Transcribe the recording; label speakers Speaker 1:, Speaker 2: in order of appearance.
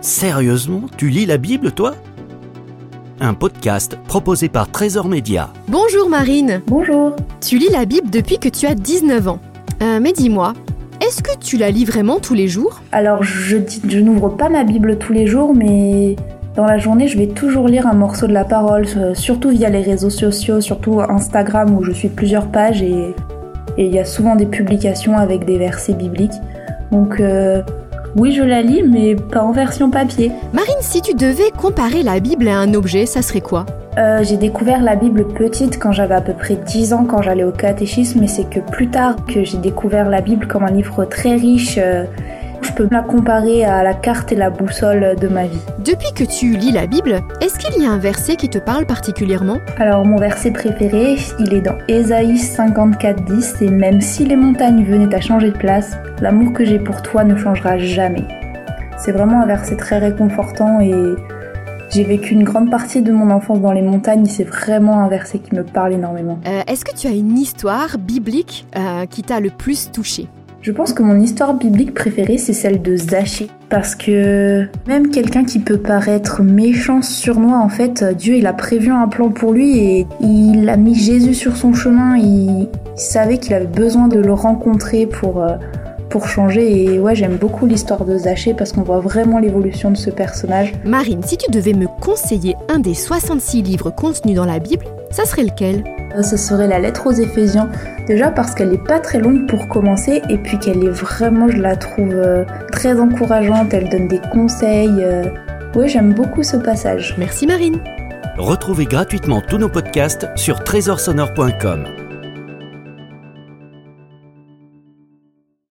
Speaker 1: Sérieusement, tu lis la Bible, toi? Un podcast proposé par Trésor Média.
Speaker 2: Bonjour Marine.
Speaker 3: Bonjour.
Speaker 2: Tu lis la Bible depuis que tu as 19 ans. Euh, mais dis-moi, est-ce que tu la lis vraiment tous les jours?
Speaker 3: Alors, je, n'ouvre pas ma Bible tous les jours, mais dans la journée, je vais toujours lire un morceau de la parole, euh, surtout via les réseaux sociaux, surtout Instagram où je suis plusieurs pages et et il y a souvent des publications avec des versets bibliques. Donc, euh, oui, je la lis, mais pas en version papier.
Speaker 2: Marine, si tu devais comparer la Bible à un objet, ça serait quoi?
Speaker 3: Euh, j'ai découvert la Bible petite quand j'avais à peu près 10 ans, quand j'allais au catéchisme, mais c'est que plus tard que j'ai découvert la Bible comme un livre très riche. euh, je peux la comparer à la carte et la boussole de ma vie.
Speaker 2: Depuis que tu lis la Bible, est-ce qu'il y a un verset qui te parle particulièrement?
Speaker 3: Alors mon verset préféré, il est dans Ésaïe 54.10 et même si les montagnes venaient à changer de place, l'amour que j'ai pour toi ne changera jamais. C'est vraiment un verset très réconfortant et j'ai vécu une grande partie de mon enfance dans les montagnes, c'est vraiment un verset qui me parle énormément.
Speaker 2: Euh, Est-ce que tu as une histoire biblique euh, qui t'a le plus touché?
Speaker 3: Je pense que mon histoire biblique préférée, c'est celle de Zachée. Parce que même quelqu'un qui peut paraître méchant, surnois, en fait, Dieu, il a prévu un plan pour lui et il a mis Jésus sur son chemin. Il, il savait qu'il avait besoin de le rencontrer pour, euh, pour changer. Et ouais, j'aime beaucoup l'histoire de Zachée parce qu'on voit vraiment l'évolution de ce personnage.
Speaker 2: Marine, si tu devais me conseiller un des 66 livres contenus dans la Bible, ça serait lequel?
Speaker 3: Euh, Ce serait la lettre aux Éphésiens. Déjà parce qu'elle est pas très longue pour commencer et puis qu'elle est vraiment, je la trouve euh, très encourageante. Elle donne des conseils. euh. Ouais, j'aime beaucoup ce passage.
Speaker 2: Merci Marine
Speaker 1: Retrouvez gratuitement tous nos podcasts sur trésorsonore.com.